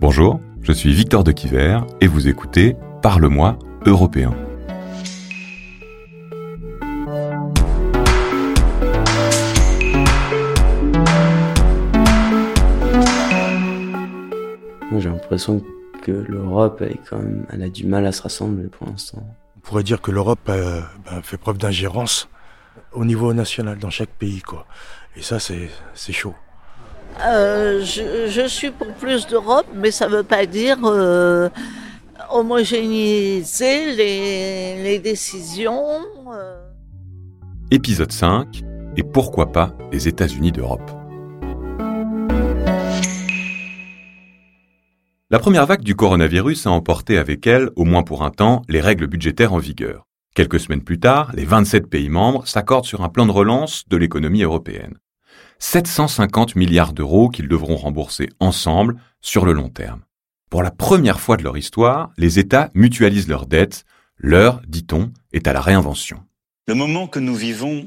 Bonjour, je suis Victor de Quiver et vous écoutez Parle-moi européen. J'ai l'impression que l'Europe, elle, quand même, elle a du mal à se rassembler pour l'instant. On pourrait dire que l'Europe euh, bah, fait preuve d'ingérence au niveau national dans chaque pays. Quoi. Et ça, c'est chaud. Euh, je, suis pour plus d'Europe, mais ça ne veut pas dire euh, homogénéiser les, les décisions. Épisode 5, et pourquoi pas les États-Unis d'Europe La première vague du coronavirus a emporté avec elle, au moins pour un temps, les règles budgétaires en vigueur. Quelques semaines plus tard, les 27 pays membres s'accordent sur un plan de relance de l'économie européenne. 750 milliards d'euros qu'ils devront rembourser ensemble sur le long terme. Pour la première fois de leur histoire, les États mutualisent leurs dettes. L'heure, dit-on, est à la réinvention. Le moment que nous vivons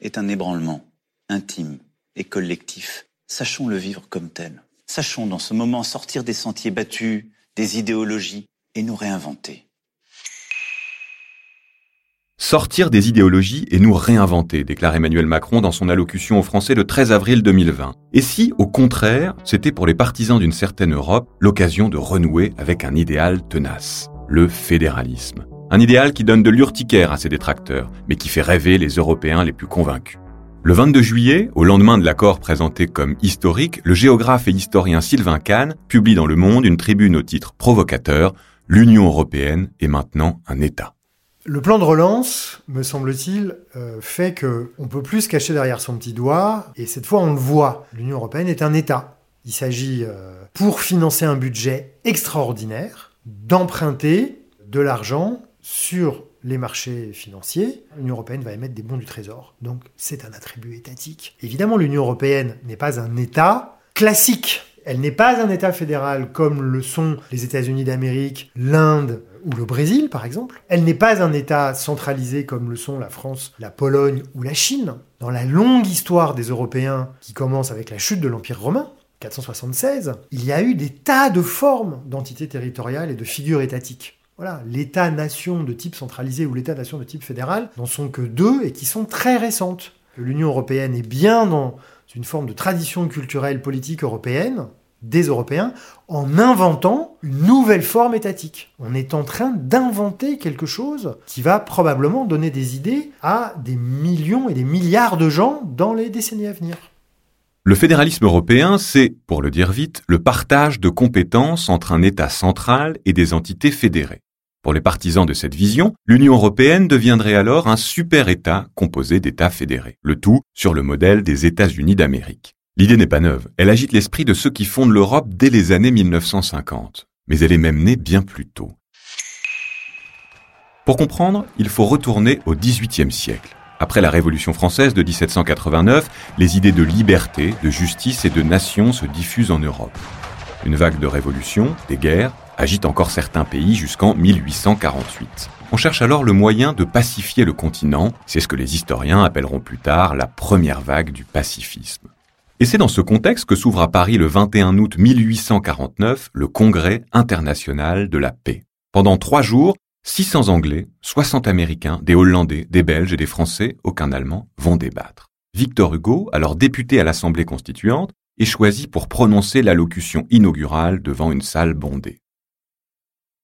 est un ébranlement intime et collectif. Sachons le vivre comme tel. Sachons dans ce moment sortir des sentiers battus, des idéologies, et nous réinventer. Sortir des idéologies et nous réinventer, déclare Emmanuel Macron dans son allocution aux Français le 13 avril 2020. Et si, au contraire, c'était pour les partisans d'une certaine Europe l'occasion de renouer avec un idéal tenace, le fédéralisme? Un idéal qui donne de l'urticaire à ses détracteurs, mais qui fait rêver les Européens les plus convaincus. Le 22 juillet, au lendemain de l'accord présenté comme historique, le géographe et historien Sylvain Kahn publie dans Le Monde une tribune au titre provocateur L'Union européenne est maintenant un État. Le plan de relance, me semble-t-il, euh, fait que on peut plus se cacher derrière son petit doigt, et cette fois on le voit. L'Union européenne est un État. Il s'agit, euh, pour financer un budget extraordinaire, d'emprunter de l'argent sur les marchés financiers, l'Union européenne va émettre des bons du trésor. Donc c'est un attribut étatique. Évidemment, l'Union européenne n'est pas un État classique. Elle n'est pas un État fédéral comme le sont les États-Unis d'Amérique, l'Inde ou le Brésil, par exemple. Elle n'est pas un État centralisé comme le sont la France, la Pologne ou la Chine. Dans la longue histoire des Européens, qui commence avec la chute de l'Empire romain, 476, il y a eu des tas de formes d'entités territoriales et de figures étatiques. Voilà, l'État-nation de type centralisé ou l'État-nation de type fédéral n'en sont que deux et qui sont très récentes. L'Union européenne est bien dans une forme de tradition culturelle politique européenne, des Européens, en inventant une nouvelle forme étatique. On est en train d'inventer quelque chose qui va probablement donner des idées à des millions et des milliards de gens dans les décennies à venir. Le fédéralisme européen, c'est, pour le dire vite, le partage de compétences entre un État central et des entités fédérées. Pour les partisans de cette vision, l'Union européenne deviendrait alors un super-État composé d'États fédérés, le tout sur le modèle des États-Unis d'Amérique. L'idée n'est pas neuve, elle agite l'esprit de ceux qui fondent l'Europe dès les années 1950, mais elle est même née bien plus tôt. Pour comprendre, il faut retourner au XVIIIe siècle. Après la Révolution française de 1789, les idées de liberté, de justice et de nation se diffusent en Europe. Une vague de révolutions, des guerres, agite encore certains pays jusqu'en 1848. On cherche alors le moyen de pacifier le continent, c'est ce que les historiens appelleront plus tard la première vague du pacifisme. Et c'est dans ce contexte que s'ouvre à Paris le 21 août 1849 le Congrès international de la paix. Pendant trois jours, 600 Anglais, 60 Américains, des Hollandais, des Belges et des Français, aucun Allemand, vont débattre. Victor Hugo, alors député à l'Assemblée constituante, est choisi pour prononcer l'allocution inaugurale devant une salle bondée.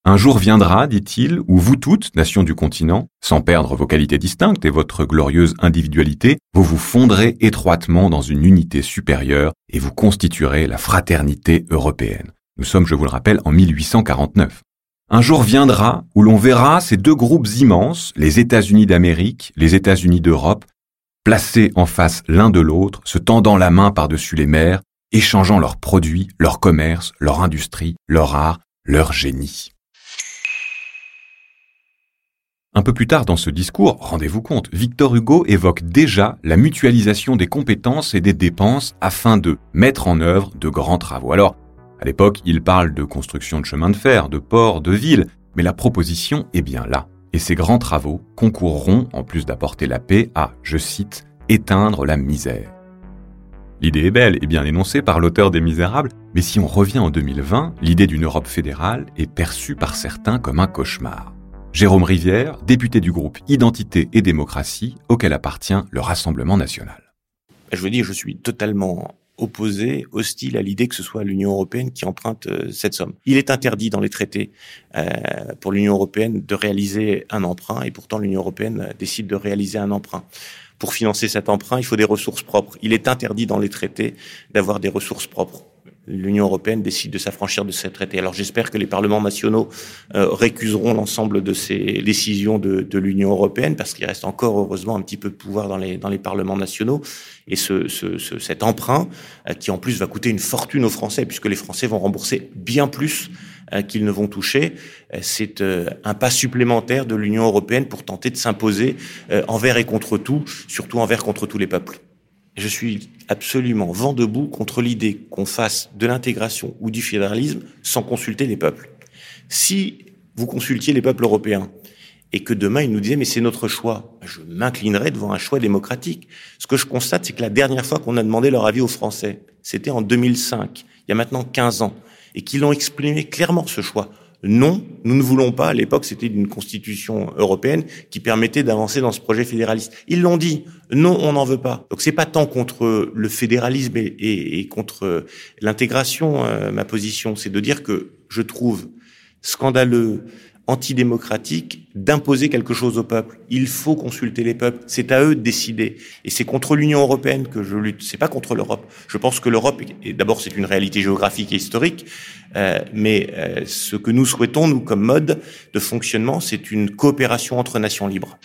Un jour viendra, dit-il, où vous toutes, nations du continent, sans perdre vos qualités distinctes et votre glorieuse individualité, vous vous fondrez étroitement dans une unité supérieure et vous constituerez la fraternité européenne. Nous sommes, je vous le rappelle, en 1849. Un jour viendra où l'on verra ces deux groupes immenses, les États-Unis d'Amérique, les États-Unis d'Europe, placés en face l'un de l'autre, se tendant la main par-dessus les mers, échangeant leurs produits, leur commerce, leur industrie, leur art, leur génie. Un peu plus tard dans ce discours, rendez-vous compte, Victor Hugo évoque déjà la mutualisation des compétences et des dépenses afin de mettre en œuvre de grands travaux. Alors, à l'époque, il parle de construction de chemins de fer, de ports, de villes, mais la proposition est bien là. Et ces grands travaux concourront, en plus d'apporter la paix, à, je cite, éteindre la misère. L'idée est belle et bien énoncée par l'auteur des Misérables, mais si on revient en 2020, l'idée d'une Europe fédérale est perçue par certains comme un cauchemar. Jérôme Rivière, député du groupe Identité et démocratie, auquel appartient le Rassemblement national. Je veux dire, je suis totalement opposé, hostile à l'idée que ce soit l'Union européenne qui emprunte euh, cette somme. Il est interdit dans les traités euh, pour l'Union européenne de réaliser un emprunt, et pourtant l'Union européenne décide de réaliser un emprunt. Pour financer cet emprunt, il faut des ressources propres. Il est interdit dans les traités d'avoir des ressources propres l'Union européenne décide de s'affranchir de ces traités. Alors j'espère que les parlements nationaux euh, récuseront l'ensemble de ces décisions de, de l'Union européenne, parce qu'il reste encore heureusement un petit peu de pouvoir dans les, dans les parlements nationaux. Et ce, ce, ce cet emprunt, euh, qui en plus va coûter une fortune aux Français, puisque les Français vont rembourser bien plus euh, qu'ils ne vont toucher, c'est un pas supplémentaire de l'Union européenne pour tenter de s'imposer envers et contre tout, surtout envers contre tous les peuples. Je suis absolument vent debout contre l'idée qu'on fasse de l'intégration ou du fédéralisme sans consulter les peuples. Si vous consultiez les peuples européens et que demain ils nous disaient mais c'est notre choix, je m'inclinerais devant un choix démocratique. Ce que je constate, c'est que la dernière fois qu'on a demandé leur avis aux Français, c'était en 2005, il y a maintenant 15 ans, et qu'ils ont exprimé clairement ce choix non, nous ne voulons pas. À l'époque, c'était une constitution européenne qui permettait d'avancer dans ce projet fédéraliste. Ils l'ont dit. Non, on n'en veut pas. Donc c'est pas tant contre le fédéralisme et, contre l'intégration euh, ma position, c'est de dire que je trouve scandaleux antidémocratique d'imposer quelque chose au peuple. Il faut consulter les peuples. C'est à eux de décider. Et c'est contre l'Union européenne que je lutte. C'est pas contre l'Europe. Je pense que l'Europe, d'abord, c'est une réalité géographique et historique. Euh, mais euh, ce que nous souhaitons, nous, comme mode de fonctionnement, c'est une coopération entre nations libres.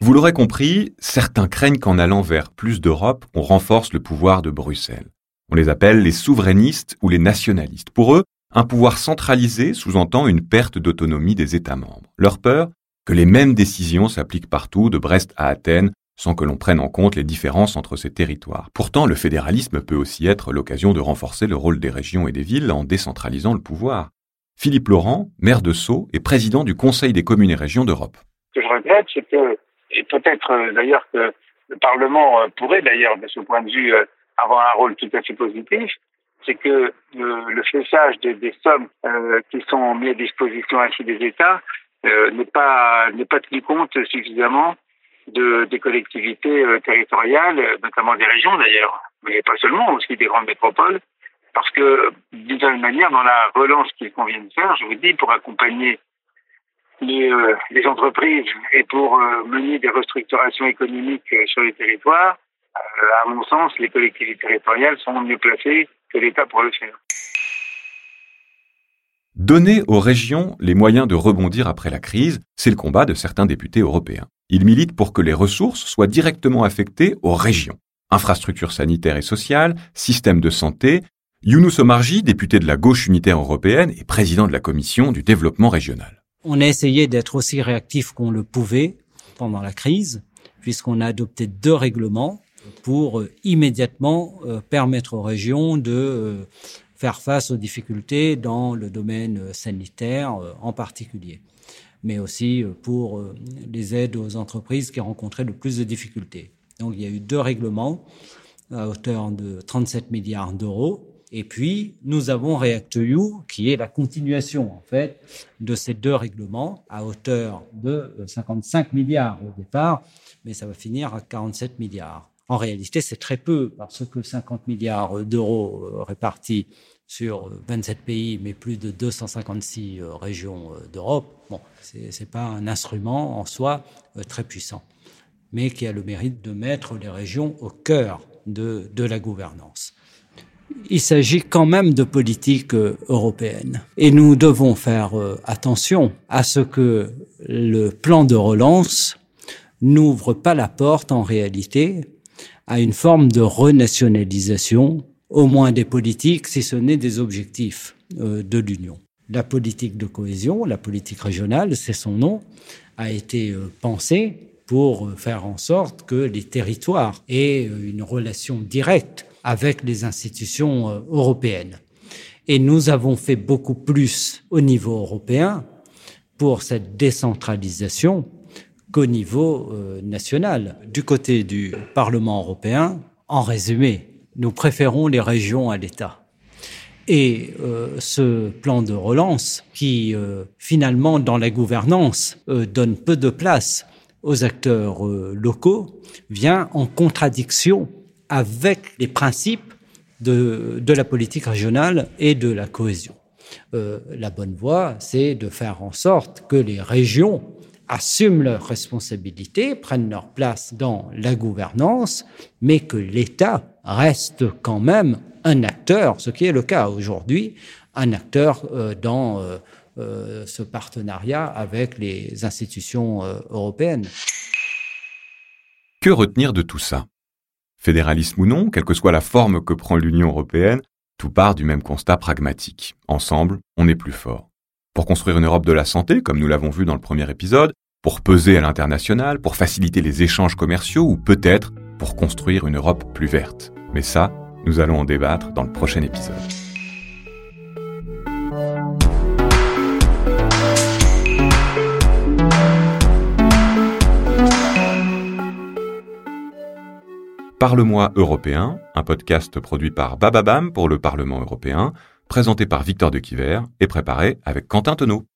Vous l'aurez compris, certains craignent qu'en allant vers plus d'Europe, on renforce le pouvoir de Bruxelles. On les appelle les souverainistes ou les nationalistes. Pour eux, un pouvoir centralisé sous-entend une perte d'autonomie des États membres. Leur peur que les mêmes décisions s'appliquent partout, de Brest à Athènes, sans que l'on prenne en compte les différences entre ces territoires. Pourtant, le fédéralisme peut aussi être l'occasion de renforcer le rôle des régions et des villes en décentralisant le pouvoir. Philippe Laurent, maire de Sceaux et président du Conseil des communes et régions d'Europe. Ce que je regrette, c'est que, et peut-être euh, d'ailleurs que le Parlement euh, pourrait d'ailleurs, de ce point de vue, euh, avoir un rôle tout à fait positif, c'est que le, le fléchage des, des sommes euh, qui sont mises à disposition ainsi des États euh, n'est pas n'est pas tenu compte suffisamment de, des collectivités euh, territoriales, notamment des régions d'ailleurs, mais pas seulement, aussi des grandes métropoles, parce que d'une certaine manière, dans la relance qu'il convient de faire, je vous dis, pour accompagner les, euh, les entreprises et pour euh, mener des restructurations économiques sur les territoires, à mon sens, les collectivités territoriales sont mieux placées que l'État pour le faire. Donner aux régions les moyens de rebondir après la crise, c'est le combat de certains députés européens. Ils militent pour que les ressources soient directement affectées aux régions. Infrastructures sanitaires et sociales, système de santé. Younous Omarji, député de la gauche unitaire européenne et président de la commission du développement régional. On a essayé d'être aussi réactif qu'on le pouvait pendant la crise, puisqu'on a adopté deux règlements pour euh, immédiatement euh, permettre aux régions de euh, faire face aux difficultés dans le domaine sanitaire en particulier, mais aussi pour les aides aux entreprises qui rencontraient le plus de difficultés. Donc il y a eu deux règlements à hauteur de 37 milliards d'euros. Et puis, nous avons REACT-EU, qui est la continuation, en fait, de ces deux règlements à hauteur de 55 milliards au départ, mais ça va finir à 47 milliards. En réalité, c'est très peu parce que 50 milliards d'euros euh, répartis sur 27 pays, mais plus de 256 euh, régions euh, d'Europe, bon, c'est pas un instrument en soi très puissant, mais qui a le mérite de mettre les régions au cœur de, de la gouvernance. Il s'agit quand même de politique européenne. Et nous devons faire attention à ce que le plan de relance n'ouvre pas la porte en réalité à une forme de renationalisation, au moins des politiques, si ce n'est des objectifs euh, de l'Union. La politique de cohésion, la politique régionale, c'est son nom, a été euh, pensée pour euh, faire en sorte que les territoires aient une relation directe avec les institutions européennes. Et nous avons fait beaucoup plus au niveau européen pour cette décentralisation qu'au niveau euh, national. Du côté du Parlement européen, En résumé, nous préférons les régions à l'État. Et euh, ce plan de relance, qui euh, finalement dans la gouvernance donne peu de place aux acteurs locaux, vient en contradiction avec les principes de la politique régionale et de la cohésion. la bonne voie, c'est de faire en sorte que les régions assument leurs responsabilités, prennent leur place dans la gouvernance, mais que l'État reste quand même un acteur, ce qui est le cas aujourd'hui, un acteur euh, dans euh, euh, ce partenariat avec les institutions européennes. Que retenir de tout ça? Fédéralisme ou non, quelle que soit la forme que prend l'Union européenne, tout part du même constat pragmatique. Ensemble, on est plus fort. Pour construire une Europe de la santé, comme nous l'avons vu dans le premier épisode, pour peser à l'international, pour faciliter les échanges commerciaux ou peut-être pour construire une Europe plus verte. Mais ça, nous allons en débattre dans le prochain épisode. Parle-moi européen, un podcast produit par Bababam pour le Parlement européen, présenté par Victor de Quiver et préparé avec Quentin Tonneau.